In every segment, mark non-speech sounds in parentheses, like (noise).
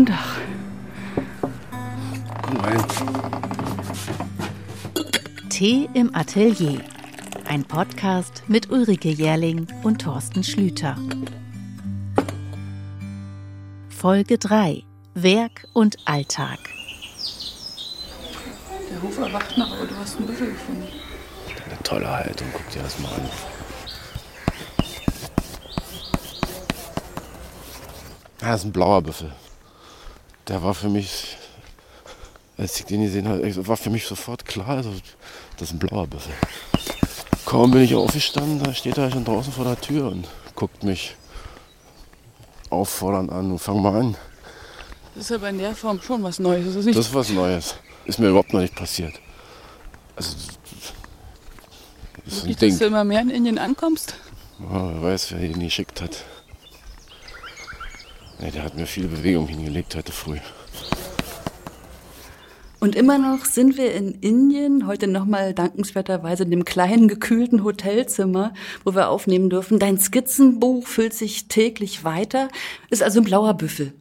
Guten Tag. Komm rein. Tee im Atelier. Ein Podcast mit Ulrike Jährling und Thorsten Schlüter. Folge 3. Werk und Alltag. Der Hofer wacht noch, aber du hast einen Büffel gefunden. Eine tolle Haltung, guck dir das mal an. Ja, das ist ein blauer Büffel. Der war für mich, als ich den gesehen habe, war für mich sofort klar, also, das ist ein blauer Büffel. Kaum bin ich aufgestanden, da steht er schon draußen vor der Tür und guckt mich auffordernd an und fang mal an. Das ist aber in der Form schon was Neues. Das ist nicht Das ist was Neues. Ist mir überhaupt noch nicht passiert. Also, das ist ein Ding. dass du immer mehr in Indien ankommst. Ja, wer weiß, wer ihn geschickt hat. Nee, der hat mir viele Bewegung hingelegt heute früh. Und immer noch sind wir in Indien, heute nochmal dankenswerterweise in dem kleinen gekühlten Hotelzimmer, wo wir aufnehmen dürfen. Dein Skizzenbuch füllt sich täglich weiter. Ist also ein blauer Büffel.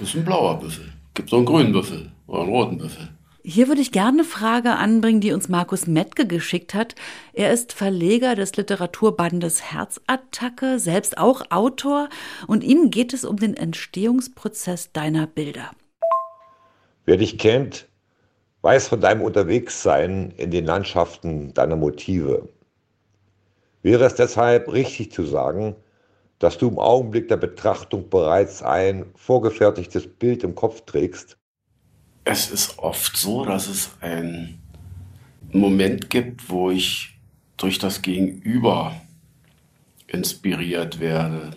Ist ein blauer Büffel. Gibt so einen grünen Büffel oder einen roten Büffel. Hier würde ich gerne eine Frage anbringen, die uns Markus Mettke geschickt hat. Er ist Verleger des Literaturbandes Herzattacke, selbst auch Autor, und ihm geht es um den Entstehungsprozess deiner Bilder. Wer dich kennt, weiß von deinem Unterwegssein in den Landschaften deiner Motive. Wäre es deshalb richtig zu sagen, dass du im Augenblick der Betrachtung bereits ein vorgefertigtes Bild im Kopf trägst? Es ist oft so, dass es einen Moment gibt, wo ich durch das Gegenüber inspiriert werde.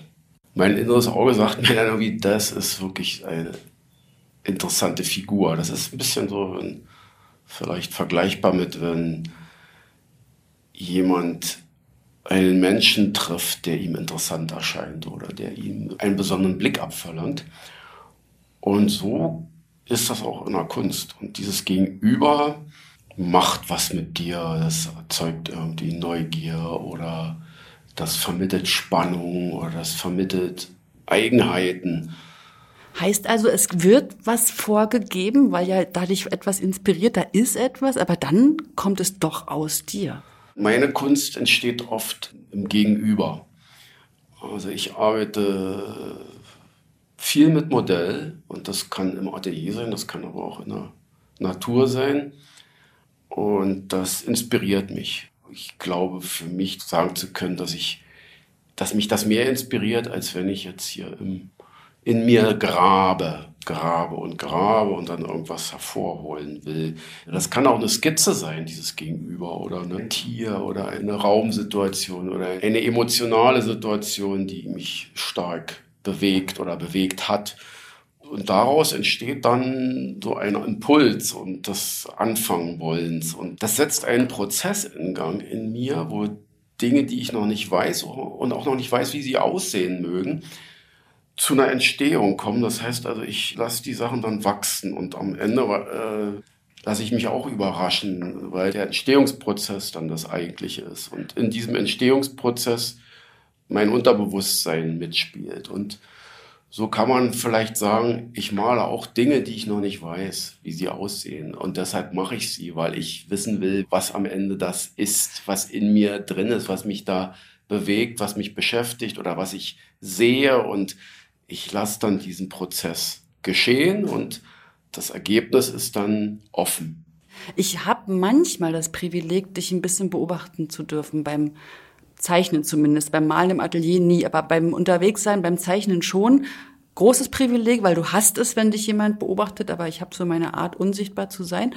Mein inneres Auge sagt mir dann irgendwie, das ist wirklich eine interessante Figur. Das ist ein bisschen so, wenn, vielleicht vergleichbar mit, wenn jemand einen Menschen trifft, der ihm interessant erscheint oder der ihm einen besonderen Blick abverlangt. Und so ist das auch in der Kunst. Und dieses Gegenüber macht was mit dir, das erzeugt irgendwie Neugier oder das vermittelt Spannung oder das vermittelt Eigenheiten. Heißt also, es wird was vorgegeben, weil ja dadurch etwas inspiriert, da ist etwas, aber dann kommt es doch aus dir. Meine Kunst entsteht oft im Gegenüber. Also ich arbeite viel mit Modell und das kann im Atelier sein, das kann aber auch in der Natur sein und das inspiriert mich. Ich glaube für mich sagen zu können, dass ich, dass mich das mehr inspiriert, als wenn ich jetzt hier im, in mir grabe, grabe und grabe und dann irgendwas hervorholen will. Das kann auch eine Skizze sein, dieses Gegenüber oder ein Tier oder eine Raumsituation oder eine emotionale Situation, die mich stark bewegt oder bewegt hat. Und daraus entsteht dann so ein Impuls und das Anfangen wollens. Und das setzt einen Prozess in Gang in mir, wo Dinge, die ich noch nicht weiß und auch noch nicht weiß, wie sie aussehen mögen, zu einer Entstehung kommen. Das heißt also, ich lasse die Sachen dann wachsen und am Ende äh, lasse ich mich auch überraschen, weil der Entstehungsprozess dann das eigentliche ist. Und in diesem Entstehungsprozess mein Unterbewusstsein mitspielt. Und so kann man vielleicht sagen, ich male auch Dinge, die ich noch nicht weiß, wie sie aussehen. Und deshalb mache ich sie, weil ich wissen will, was am Ende das ist, was in mir drin ist, was mich da bewegt, was mich beschäftigt oder was ich sehe. Und ich lasse dann diesen Prozess geschehen und das Ergebnis ist dann offen. Ich habe manchmal das Privileg, dich ein bisschen beobachten zu dürfen beim Zeichnen zumindest, beim Malen im Atelier nie, aber beim Unterwegssein, beim Zeichnen schon. Großes Privileg, weil du hast es, wenn dich jemand beobachtet, aber ich habe so meine Art, unsichtbar zu sein.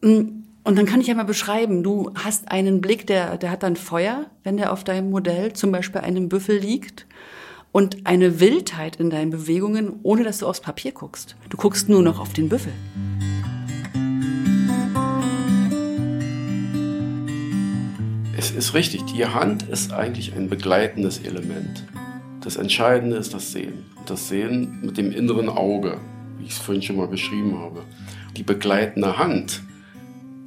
Und dann kann ich ja mal beschreiben, du hast einen Blick, der, der hat dann Feuer, wenn der auf deinem Modell zum Beispiel einem Büffel liegt. Und eine Wildheit in deinen Bewegungen, ohne dass du aufs Papier guckst. Du guckst nur noch auf den Büffel. Ist richtig, die Hand ist eigentlich ein begleitendes Element. Das Entscheidende ist das Sehen. Das Sehen mit dem inneren Auge, wie ich es vorhin schon mal beschrieben habe. Die begleitende Hand,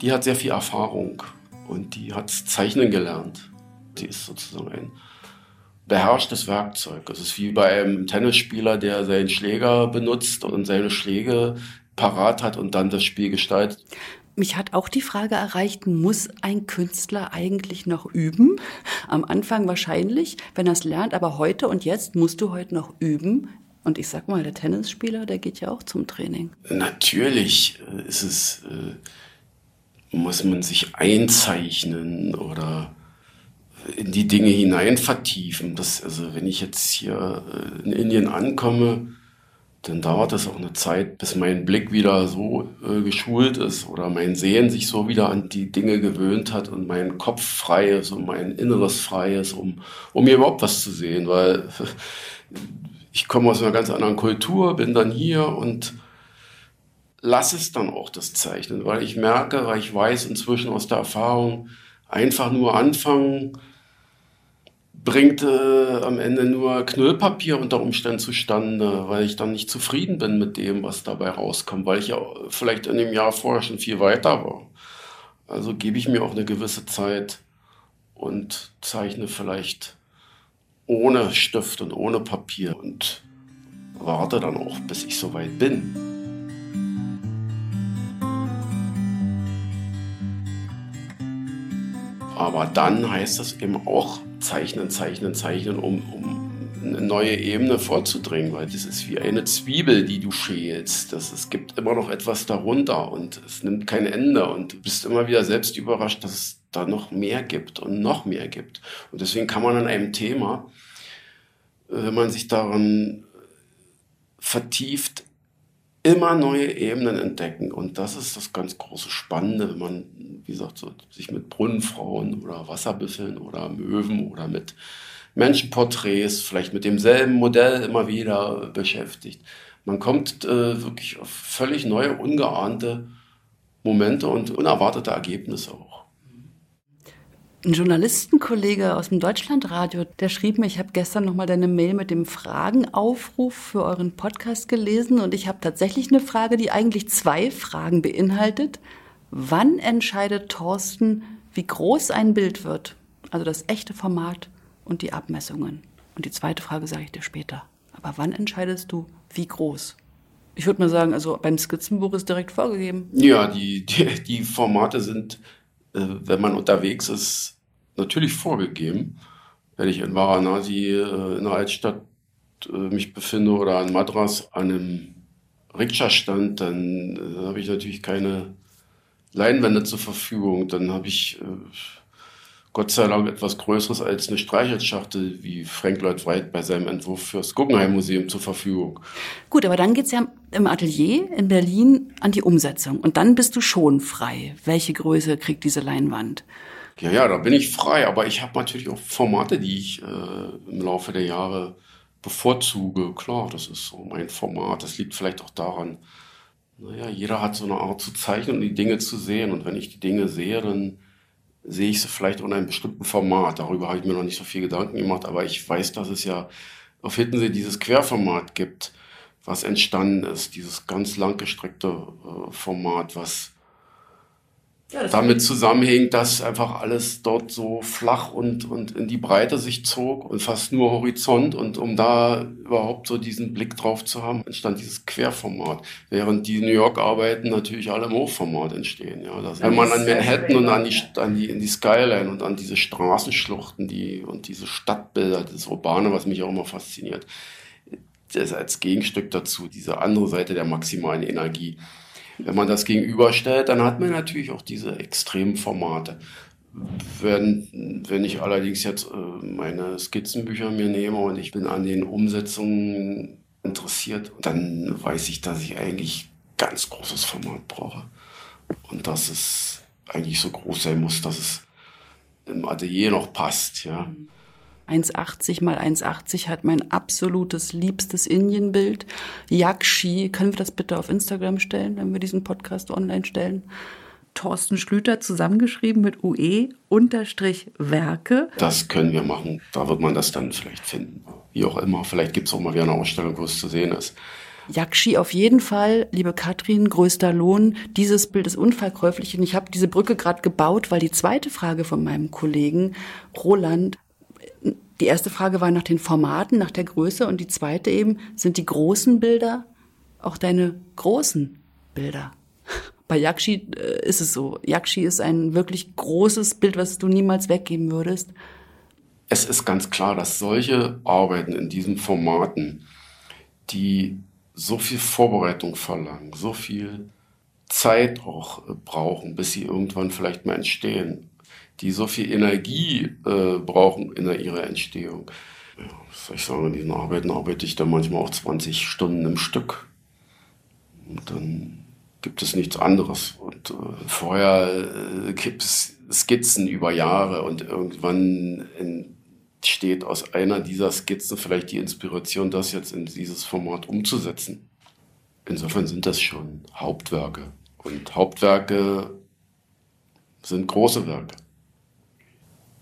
die hat sehr viel Erfahrung und die hat Zeichnen gelernt. Die ist sozusagen ein beherrschtes Werkzeug. Es ist wie bei einem Tennisspieler, der seinen Schläger benutzt und seine Schläge parat hat und dann das Spiel gestaltet. Mich hat auch die Frage erreicht, muss ein Künstler eigentlich noch üben? Am Anfang wahrscheinlich, wenn er es lernt, aber heute und jetzt musst du heute noch üben. Und ich sag mal, der Tennisspieler, der geht ja auch zum Training. Natürlich ist es, äh, muss man sich einzeichnen oder in die Dinge hinein vertiefen. Das, also wenn ich jetzt hier äh, in Indien ankomme, dann dauert es auch eine Zeit, bis mein Blick wieder so äh, geschult ist oder mein Sehen sich so wieder an die Dinge gewöhnt hat und mein Kopf frei ist und mein Inneres frei ist, um, um mir überhaupt was zu sehen, weil (laughs) ich komme aus einer ganz anderen Kultur, bin dann hier und lasse es dann auch das Zeichnen, weil ich merke, weil ich weiß inzwischen aus der Erfahrung, einfach nur anfangen, bringt äh, am Ende nur Knüllpapier unter Umständen zustande, weil ich dann nicht zufrieden bin mit dem, was dabei rauskommt, weil ich ja vielleicht in dem Jahr vorher schon viel weiter war. Also gebe ich mir auch eine gewisse Zeit und zeichne vielleicht ohne Stift und ohne Papier und warte dann auch, bis ich soweit bin. Aber dann heißt das eben auch zeichnen, zeichnen, zeichnen, um, um eine neue Ebene vorzudringen, weil das ist wie eine Zwiebel, die du schälst. Das, es gibt immer noch etwas darunter und es nimmt kein Ende und du bist immer wieder selbst überrascht, dass es da noch mehr gibt und noch mehr gibt. Und deswegen kann man an einem Thema, äh, wenn man sich daran vertieft, immer neue Ebenen entdecken. Und das ist das ganz große Spannende, wenn man, wie gesagt, so, sich mit Brunnenfrauen oder Wasserbüffeln oder Möwen oder mit Menschenporträts, vielleicht mit demselben Modell immer wieder beschäftigt. Man kommt äh, wirklich auf völlig neue, ungeahnte Momente und unerwartete Ergebnisse auch. Ein Journalistenkollege aus dem Deutschlandradio, der schrieb mir, ich habe gestern noch mal deine Mail mit dem Fragenaufruf für euren Podcast gelesen und ich habe tatsächlich eine Frage, die eigentlich zwei Fragen beinhaltet. Wann entscheidet Thorsten, wie groß ein Bild wird? Also das echte Format und die Abmessungen. Und die zweite Frage sage ich dir später. Aber wann entscheidest du, wie groß? Ich würde mal sagen, also beim Skizzenbuch ist direkt vorgegeben. Ja, die, die, die Formate sind wenn man unterwegs ist, natürlich vorgegeben. Wenn ich in Varanasi äh, in der Altstadt äh, mich befinde oder in Madras an einem Rikscha-Stand, dann habe ich natürlich keine Leinwände zur Verfügung. Dann habe ich Gott sei Dank etwas Größeres als eine Streichholzschachtel wie Frank Lloyd Wright bei seinem Entwurf fürs Guggenheim Museum zur Verfügung. Gut, aber dann geht's ja im Atelier in Berlin an die Umsetzung und dann bist du schon frei. Welche Größe kriegt diese Leinwand? Ja, ja, da bin ich frei, aber ich habe natürlich auch Formate, die ich äh, im Laufe der Jahre bevorzuge. Klar, das ist so mein Format. Das liegt vielleicht auch daran, naja, jeder hat so eine Art zu zeichnen und die Dinge zu sehen. Und wenn ich die Dinge sehe, dann sehe ich sie vielleicht in einem bestimmten Format. Darüber habe ich mir noch nicht so viel Gedanken gemacht, aber ich weiß, dass es ja auf Hittensee dieses Querformat gibt, was entstanden ist, dieses ganz langgestreckte äh, Format, was ja, damit zusammenhängt, dass einfach alles dort so flach und, und in die Breite sich zog und fast nur Horizont. Und um da überhaupt so diesen Blick drauf zu haben, entstand dieses Querformat. Während die New York-Arbeiten natürlich alle im Hochformat entstehen. Ja, das, wenn man an Manhattan und an die, an die, in die Skyline und an diese Straßenschluchten die, und diese Stadtbilder, das Urbane, was mich auch immer fasziniert, das als Gegenstück dazu, diese andere Seite der maximalen Energie. Wenn man das gegenüberstellt, dann hat man natürlich auch diese extremen Formate. Wenn, wenn ich allerdings jetzt äh, meine Skizzenbücher mir nehme und ich bin an den Umsetzungen interessiert, dann weiß ich, dass ich eigentlich ganz großes Format brauche. Und dass es eigentlich so groß sein muss, dass es im Atelier noch passt, ja. 1,80 mal 1,80 hat mein absolutes liebstes Indienbild. Yakshi, können wir das bitte auf Instagram stellen, wenn wir diesen Podcast online stellen? Thorsten Schlüter zusammengeschrieben mit UE unterstrich Werke. Das können wir machen. Da wird man das dann vielleicht finden. Wie auch immer. Vielleicht gibt es auch mal wieder eine Ausstellung, wo es zu sehen ist. Yakshi auf jeden Fall, liebe Katrin, größter Lohn. Dieses Bild ist unverkäuflich und ich habe diese Brücke gerade gebaut, weil die zweite Frage von meinem Kollegen Roland Die erste Frage war nach den Formaten, nach der Größe und die zweite eben, sind die großen Bilder auch deine großen Bilder? (laughs) Bei Yakshi äh, ist es so. Yakshi ist ein wirklich großes Bild, was du niemals weggeben würdest. Es ist ganz klar, dass solche Arbeiten in diesen Formaten, die so viel Vorbereitung verlangen, so viel Zeit auch äh, brauchen, bis sie irgendwann vielleicht mal entstehen, die so viel Energie äh, brauchen in ihrer Entstehung. Was soll ich sagen, in diesen Arbeiten arbeite ich dann manchmal auch 20 Stunden im Stück. Und dann gibt es nichts anderes. Und äh, vorher äh, gibt es Skizzen über Jahre und irgendwann entsteht aus einer dieser Skizzen vielleicht die Inspiration, das jetzt in dieses Format umzusetzen. Insofern sind das schon Hauptwerke. Und Hauptwerke sind große Werke.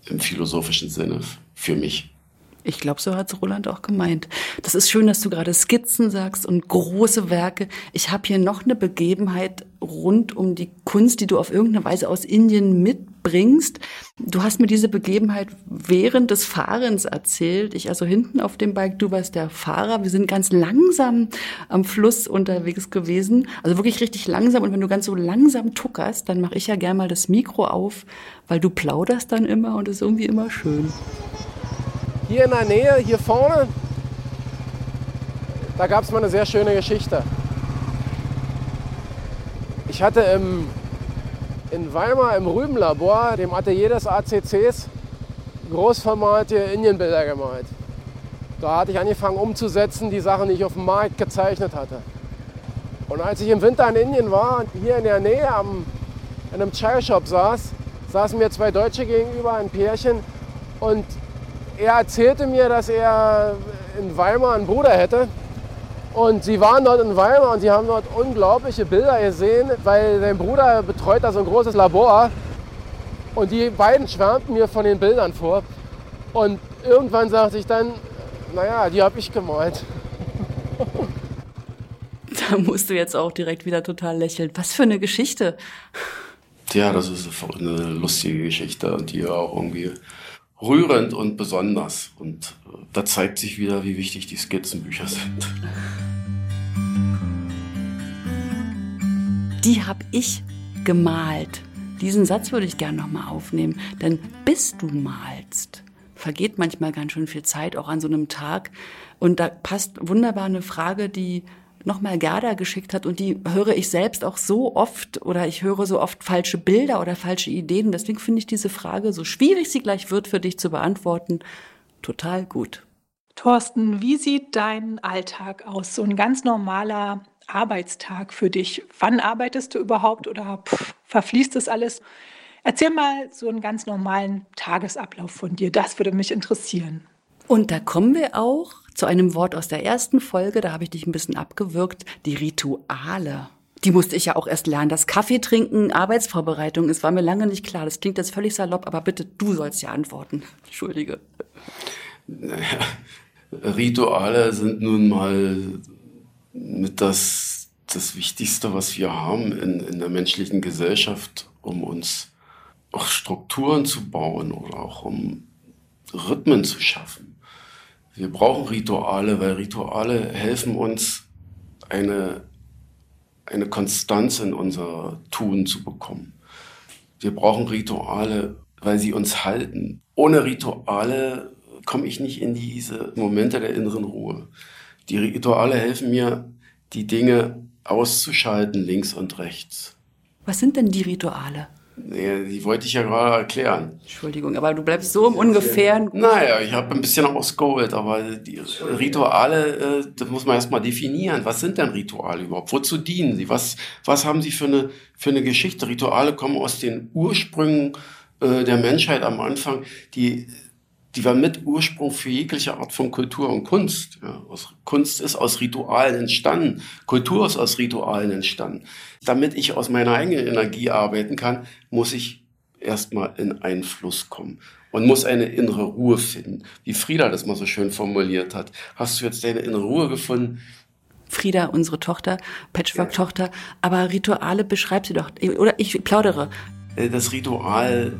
Im philosophischen Sinne für mich. Ich glaube, so hat Roland auch gemeint. Das ist schön, dass du gerade Skizzen sagst und große Werke. Ich habe hier noch eine Begebenheit rund um die Kunst, die du auf irgendeine Weise aus Indien mitbringst. Du hast mir diese Begebenheit während des Fahrens erzählt. Ich also hinten auf dem Bike, du warst der Fahrer. Wir sind ganz langsam am Fluss unterwegs gewesen. Also wirklich richtig langsam. Und wenn du ganz so langsam tuckerst, dann mache ich ja gern mal das Mikro auf, weil du plauderst dann immer und es ist irgendwie immer schön hier in der Nähe, hier vorne, da gab es mal eine sehr schöne Geschichte. Ich hatte im, in Weimar im Rübenlabor, dem Atelier des ACCs, großformatige Indienbilder gemalt. Da hatte ich angefangen umzusetzen, die Sachen, die ich auf dem Markt gezeichnet hatte. Und als ich im Winter in Indien war und hier in der Nähe am, in einem Chai-Shop saß, saßen mir zwei Deutsche gegenüber, ein Pärchen. Und er erzählte mir, dass er in Weimar einen Bruder hätte. Und sie waren dort in Weimar und sie haben dort unglaubliche Bilder gesehen, weil sein Bruder betreut da so ein großes Labor. Und die beiden schwärmten mir von den Bildern vor. Und irgendwann sagte ich dann, naja, die habe ich gemalt. (laughs) Da musst du jetzt auch direkt wieder total lächeln. Was für eine Geschichte. Ja, das ist eine lustige Geschichte und die auch irgendwie rührend und besonders. Und äh, da zeigt sich wieder, wie wichtig die Skizzenbücher sind. Die habe ich gemalt. Diesen Satz würde ich gerne nochmal aufnehmen. Denn bis du malst, vergeht manchmal ganz schön viel Zeit, auch an so einem Tag. Und da passt wunderbar eine Frage, die nochmal Gerda geschickt hat und die höre ich selbst auch so oft oder ich höre so oft falsche Bilder oder falsche Ideen. Deswegen finde ich diese Frage, so schwierig sie gleich wird für dich zu beantworten, total gut. Thorsten, wie sieht dein Alltag aus? So ein ganz normaler Arbeitstag für dich. Wann arbeitest du überhaupt oder pff, verfließt das alles? Erzähl mal so einen ganz normalen Tagesablauf von dir. Das würde mich interessieren. Und da kommen wir auch zu einem Wort aus der ersten Folge, da habe ich dich ein bisschen abgewürgt, die Rituale. Die musste ich ja auch erst lernen. Das Kaffee trinken, Arbeitsvorbereitung, es war mir lange nicht klar. Das klingt jetzt völlig salopp, aber bitte, du sollst ja antworten. (laughs) Entschuldige. Naja, Rituale sind nun mal mit das, das Wichtigste, was wir haben in, in der menschlichen Gesellschaft, um uns auch Strukturen zu bauen oder auch um Rhythmen zu schaffen. Wir brauchen Rituale, weil Rituale helfen uns, eine, eine Konstanz in unser Tun zu bekommen. Wir brauchen Rituale, weil sie uns halten. Ohne Rituale komme ich nicht in diese Momente der inneren Ruhe. Die Rituale helfen mir, die Dinge auszuschalten, links und rechts. Was sind denn die Rituale? Die wollte ich ja gerade erklären. Entschuldigung, aber du bleibst so im Ungefähren. Naja, ich habe ein bisschen ausgeholt, aber die Rituale, äh, das muss man erstmal definieren. Was sind denn Rituale überhaupt? Wozu dienen sie? Was, was haben sie für eine, für eine Geschichte? Rituale kommen aus den Ursprüngen äh, der Menschheit am Anfang, die die war mit Ursprung für jegliche Art von Kultur und Kunst. Ja, Kunst ist aus Ritualen entstanden, Kultur ist aus Ritualen entstanden. Damit ich aus meiner eigenen Energie arbeiten kann, muss ich erstmal in einen Fluss kommen und muss eine innere Ruhe finden. Wie Frieda das mal so schön formuliert hat. Hast du jetzt deine innere Ruhe gefunden? Frieda, unsere Tochter, Patchwork-Tochter, aber Rituale beschreibt sie doch, oder ich plaudere. Äh, das Ritual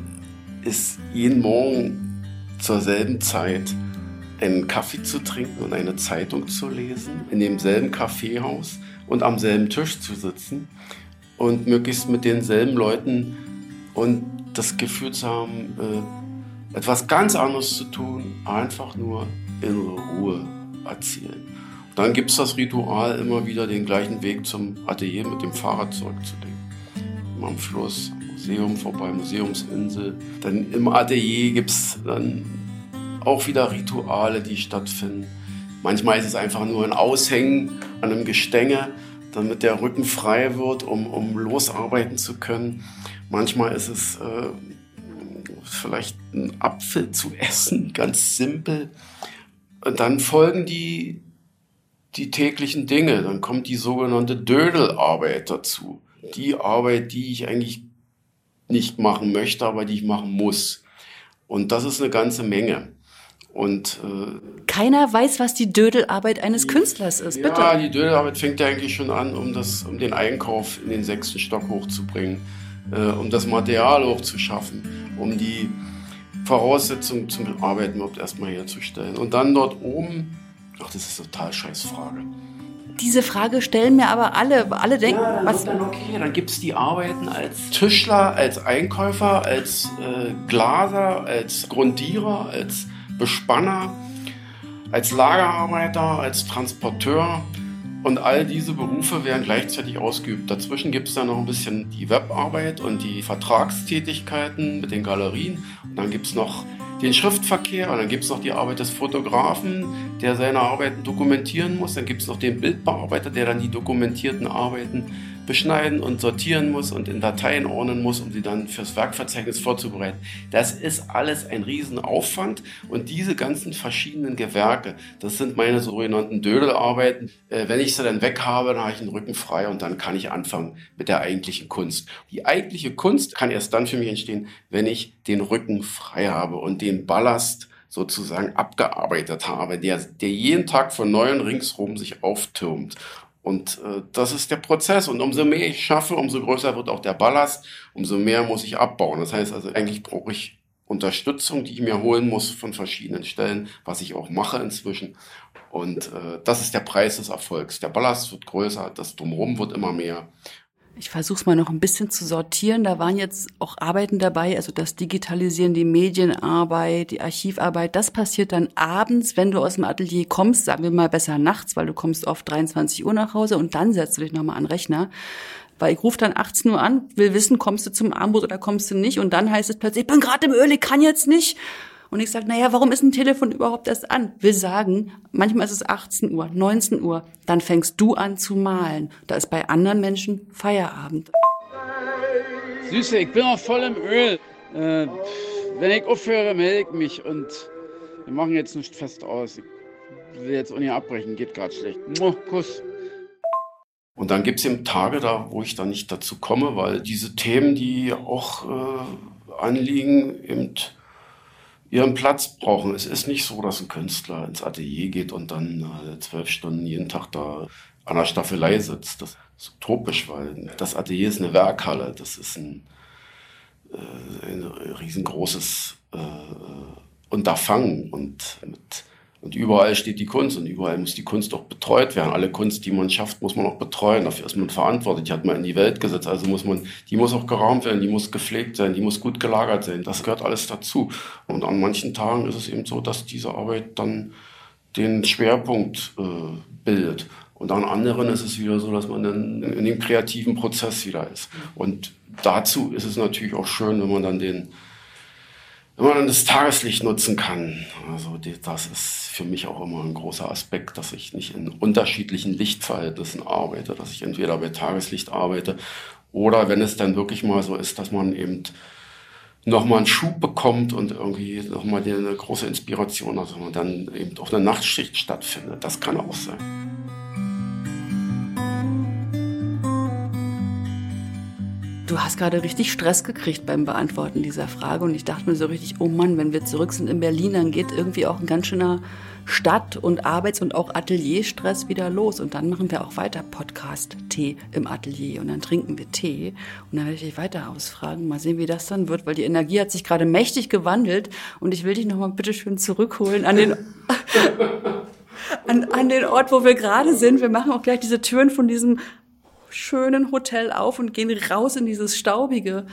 ist jeden Morgen zur selben Zeit einen Kaffee zu trinken und eine Zeitung zu lesen, in demselben Kaffeehaus und am selben Tisch zu sitzen und möglichst mit denselben Leuten und das Gefühl zu haben, äh, etwas ganz anderes zu tun, einfach nur innere Ruhe erzielen. Dann gibt es das Ritual, immer wieder den gleichen Weg zum Atelier mit dem Fahrrad zurückzulegen. Am Fluss, Museum vorbei, Museumsinsel. Dann im Atelier gibt es dann auch wieder Rituale, die stattfinden. Manchmal ist es einfach nur ein Aushängen an einem Gestänge, damit der Rücken frei wird, um, um losarbeiten zu können. Manchmal ist es äh, vielleicht ein Apfel zu essen, (laughs) ganz simpel. Und dann folgen die, die täglichen Dinge. Dann kommt die sogenannte Dödelarbeit dazu. Die Arbeit, die ich eigentlich nicht machen möchte, aber die ich machen muss. Und das ist eine ganze Menge. Und äh, keiner weiß, was die Dödelarbeit eines Künstlers ist. Bitte. Ja, die Dödelarbeit fängt ja eigentlich schon an, um das, um den Einkauf in den sechsten Stock hochzubringen, äh, um das Material hochzuschaffen, um die Voraussetzungen zum Arbeiten überhaupt erstmal herzustellen. Und dann dort oben, ach, das ist total scheiß Frage. Diese Frage stellen mir aber alle. Alle denken, ja, dann was. Dann okay, dann gibt es die Arbeiten als Tischler, als Einkäufer, als äh, Glaser, als Grundierer, als Bespanner, als Lagerarbeiter, als Transporteur. Und all diese Berufe werden gleichzeitig ausgeübt. Dazwischen gibt es dann noch ein bisschen die Webarbeit und die Vertragstätigkeiten mit den Galerien. Und dann gibt es noch den Schriftverkehr dann gibt es noch die Arbeit des Fotografen, der seine Arbeiten dokumentieren muss. Dann gibt es noch den Bildbearbeiter, der dann die dokumentierten Arbeiten beschneiden und sortieren muss und in Dateien ordnen muss, um sie dann fürs Werkverzeichnis vorzubereiten. Das ist alles ein Riesenaufwand und diese ganzen verschiedenen Gewerke, das sind meine sogenannten Dödelarbeiten. Äh, wenn ich sie dann weg habe, dann habe ich den Rücken frei und dann kann ich anfangen mit der eigentlichen Kunst. Die eigentliche Kunst kann erst dann für mich entstehen, wenn ich den Rücken frei habe und den Ballast sozusagen abgearbeitet habe, der, der jeden Tag von neuem ringsrum sich auftürmt. Und äh, das ist der Prozess. Und umso mehr ich schaffe, umso größer wird auch der Ballast, umso mehr muss ich abbauen. Das heißt also, eigentlich brauche ich Unterstützung, die ich mir holen muss von verschiedenen Stellen, was ich auch mache inzwischen. Und äh, das ist der Preis des Erfolgs. Der Ballast wird größer, das Drumherum wird immer mehr. Ich versuche es mal noch ein bisschen zu sortieren. Da waren jetzt auch Arbeiten dabei, also das Digitalisieren, die Medienarbeit, die Archivarbeit. Das passiert dann abends, wenn du aus dem Atelier kommst, sagen wir mal besser nachts, weil du kommst oft 23 Uhr nach Hause und dann setzt du dich nochmal an den Rechner. Weil ich rufe dann 18 Uhr an, will wissen, kommst du zum Armbrot oder kommst du nicht? Und dann heißt es plötzlich, ich bin gerade im Öl, ich kann jetzt nicht. Und ich sage, naja, warum ist ein Telefon überhaupt erst an? Will sagen, manchmal ist es 18 Uhr, 19 Uhr, dann fängst du an zu malen. Da ist bei anderen Menschen Feierabend. Süße, ich bin auch voll im Öl. Äh, wenn ich aufhöre, melde ich mich und wir machen jetzt nicht fest aus. Ich will jetzt auch nicht abbrechen, geht gerade schlecht. Muah, Kuss. Und dann gibt es eben Tage da, wo ich da nicht dazu komme, weil diese Themen, die auch äh, anliegen, eben ihren Platz brauchen. Es ist nicht so, dass ein Künstler ins Atelier geht und dann äh, zwölf Stunden jeden Tag da an der Staffelei sitzt. Das ist utopisch, weil das Atelier ist eine Werkhalle. Das ist ein, äh, ein riesengroßes äh, Unterfangen und mit und überall steht die Kunst und überall muss die Kunst auch betreut werden. Alle Kunst, die man schafft, muss man auch betreuen. Dafür ist man verantwortlich. Die hat man in die Welt gesetzt. Also muss man, die muss auch geraumt werden, die muss gepflegt sein, die muss gut gelagert sein. Das gehört alles dazu. Und an manchen Tagen ist es eben so, dass diese Arbeit dann den Schwerpunkt äh, bildet. Und an anderen ist es wieder so, dass man dann in dem kreativen Prozess wieder ist. Und dazu ist es natürlich auch schön, wenn man dann den, wenn man dann das Tageslicht nutzen kann. Also das ist für mich auch immer ein großer Aspekt, dass ich nicht in unterschiedlichen Lichtverhältnissen arbeite, dass ich entweder bei Tageslicht arbeite oder wenn es dann wirklich mal so ist, dass man eben nochmal einen Schub bekommt und irgendwie nochmal eine große Inspiration, also dann eben auch eine Nachtschicht stattfindet. Das kann auch sein. Du hast gerade richtig Stress gekriegt beim Beantworten dieser Frage und ich dachte mir so richtig, oh Mann, wenn wir zurück sind in Berlin, dann geht irgendwie auch ein ganz schöner Stadt- und Arbeits- und auch Atelierstress wieder los. Und dann machen wir auch weiter Podcast-Tee im Atelier und dann trinken wir Tee und dann werde ich dich weiter ausfragen. Mal sehen, wie das dann wird, weil die Energie hat sich gerade mächtig gewandelt und ich will dich nochmal bitteschön zurückholen an den, (laughs) an, an den Ort, wo wir gerade sind. Wir machen auch gleich diese Türen von diesem schönen Hotel auf und gehen raus in dieses staubige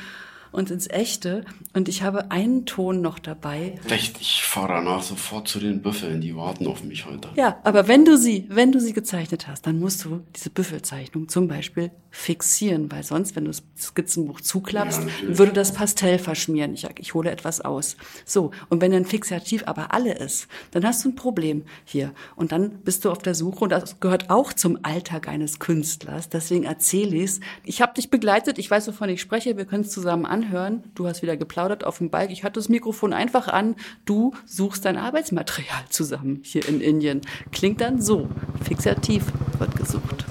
und ins Echte. Und ich habe einen Ton noch dabei. Echt, ich fahre danach sofort zu den Büffeln, die warten auf mich heute. Ja, aber wenn du sie, wenn du sie gezeichnet hast, dann musst du diese Büffelzeichnung zum Beispiel fixieren, weil sonst, wenn du das Skizzenbuch zuklappst, Ja, würde das Pastell verschmieren. Ich, ich hole etwas aus. So, und wenn ein Fixativ aber alle ist, dann hast du ein Problem hier. Und dann bist du auf der Suche, und das gehört auch zum Alltag eines Künstlers. Deswegen erzähle ich es. Ich habe dich begleitet, ich weiß, wovon ich spreche, wir können es zusammen anhören. Du hast wieder geplaudert auf dem Balk. Ich hatte das Mikrofon einfach an. Du suchst dein Arbeitsmaterial zusammen hier in Indien. Klingt dann so. Fixativ wird gesucht.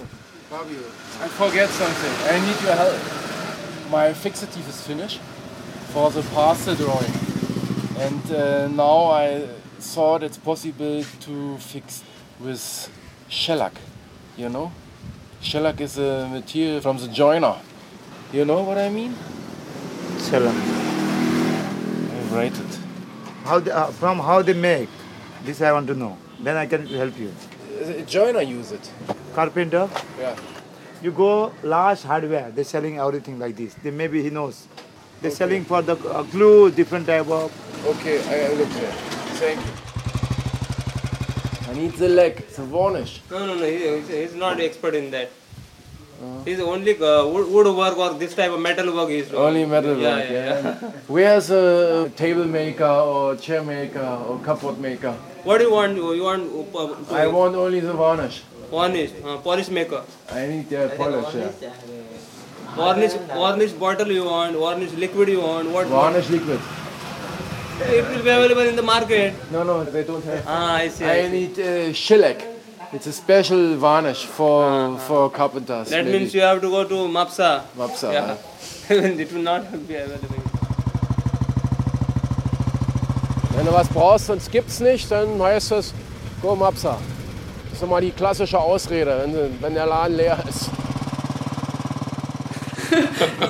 Fabio, I forget something. I need your help. My fixative is finished for the parcel drawing. And uh, now I thought it's possible to fix with shellac. You know? Shellac is a material from the joiner. You know what I mean? Shellac. I write it. How they, uh, from how they make? This I want to know. Then I can help you. A joiner use it. Carpenter, Yeah. You go large hardware. They're selling everything like this. They maybe he knows. They're selling for the uh, glue, different type of. Okay, I look there. Thank you. I need the leg, the varnish. No, no, no. He, he's- he's not expert in that. He's only uh, wood, work or this type of metal work. He's. Only metal Yeah, work, yeah, yeah. (laughs) Where's a table maker or chair maker or cupboard maker? What do you want? You want uh, I want only the varnish. Varnish, uh, polish maker. I need the polish, yeah. Varnish, varnish bottle you want, varnish liquid you want. What? Varnish liquid. It will be available in the market. No, no, they don't have. Ah, I see. I I see. need uh, shellac. It's a special varnish for for carpenters. That maybe. means you have to go to Mapsa. Mapsa, Yeah. (laughs) it will not be available. Wenn du was brauchst und es gibt's nicht, dann heißt es Go Mapsa. Das ist immer die klassische Ausrede, wenn, wenn der Laden leer ist. (laughs)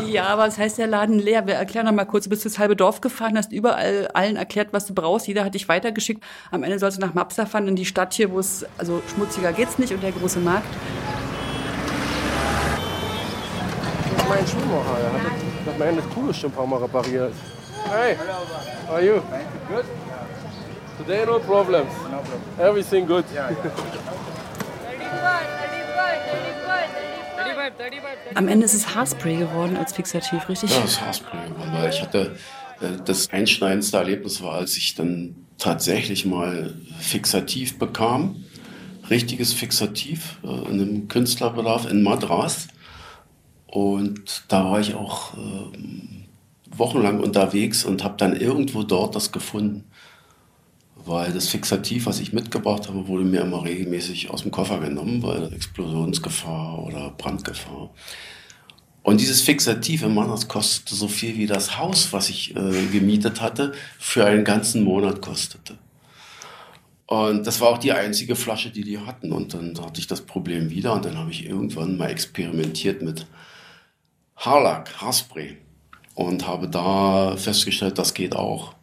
Ja, aber es heißt der Laden leer. Wir erklären noch mal kurz, du bist durchs halbe Dorf gefahren, hast überall allen erklärt, was du brauchst. Jeder hat dich weitergeschickt. Am Ende sollst du nach Mapsa fahren, in die Stadt hier, wo es, also schmutziger geht's nicht und der große Markt. Das ist mein Schuhmacher. Der hat, hat meine schon ein paar Mal repariert. Hey, how are you? Good. Today no problems. No problem. Everything good. Am Ende ist es Haarspray geworden als Fixativ, richtig? Ja, das Haarspray geworden, weil ich hatte äh, das einschneidendste Erlebnis war, als ich dann tatsächlich mal Fixativ bekam, richtiges Fixativ äh, in einem Künstlerbedarf in Madras. Und da war ich auch ähm, wochenlang unterwegs und habe dann irgendwo dort das gefunden. Weil das Fixativ, was ich mitgebracht habe, wurde mir immer regelmäßig aus dem Koffer genommen, weil Explosionsgefahr oder Brandgefahr. Und dieses Fixativ in Manners kostete so viel wie das Haus, was ich äh, gemietet hatte, für einen ganzen Monat kostete. Und das war auch die einzige Flasche, die die hatten. Und dann hatte ich das Problem wieder und dann habe ich irgendwann mal experimentiert mit Haarlack, Haarspray. Und habe da festgestellt, das geht auch.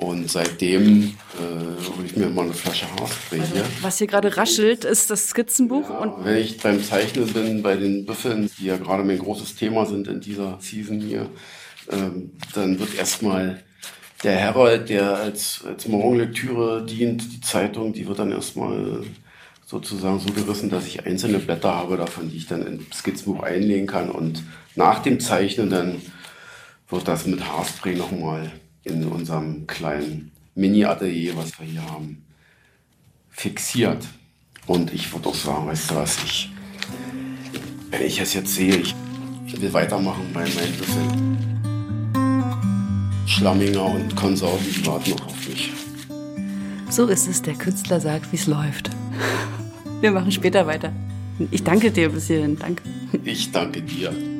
Und seitdem äh, hole ich mir immer eine Flasche Haarspray hier. Was hier gerade raschelt, ist das Skizzenbuch und Wenn ich beim Zeichnen bin, bei den Büffeln, die ja gerade mein großes Thema sind in dieser Season hier, ähm, dann wird erstmal der Herold, der als, als Morgenlektüre dient, die Zeitung, die wird dann erstmal sozusagen so gerissen, dass ich einzelne Blätter habe davon, die ich dann ins Skizzenbuch einlegen kann. Und nach dem Zeichnen dann wird das mit Haarspray nochmal in unserem kleinen Mini-Atelier, was wir hier haben, fixiert. Und ich würde auch sagen, weißt du was, ich, wenn ich es jetzt sehe, ich, ich will weitermachen bei meinen Büffeln. Schlamminger und Konsorten, die warten noch auf mich. so ist es. Der Künstler sagt, wie es läuft. (laughs) Wir machen später weiter. Ich danke dir bis hierhin. Danke. Ich danke dir.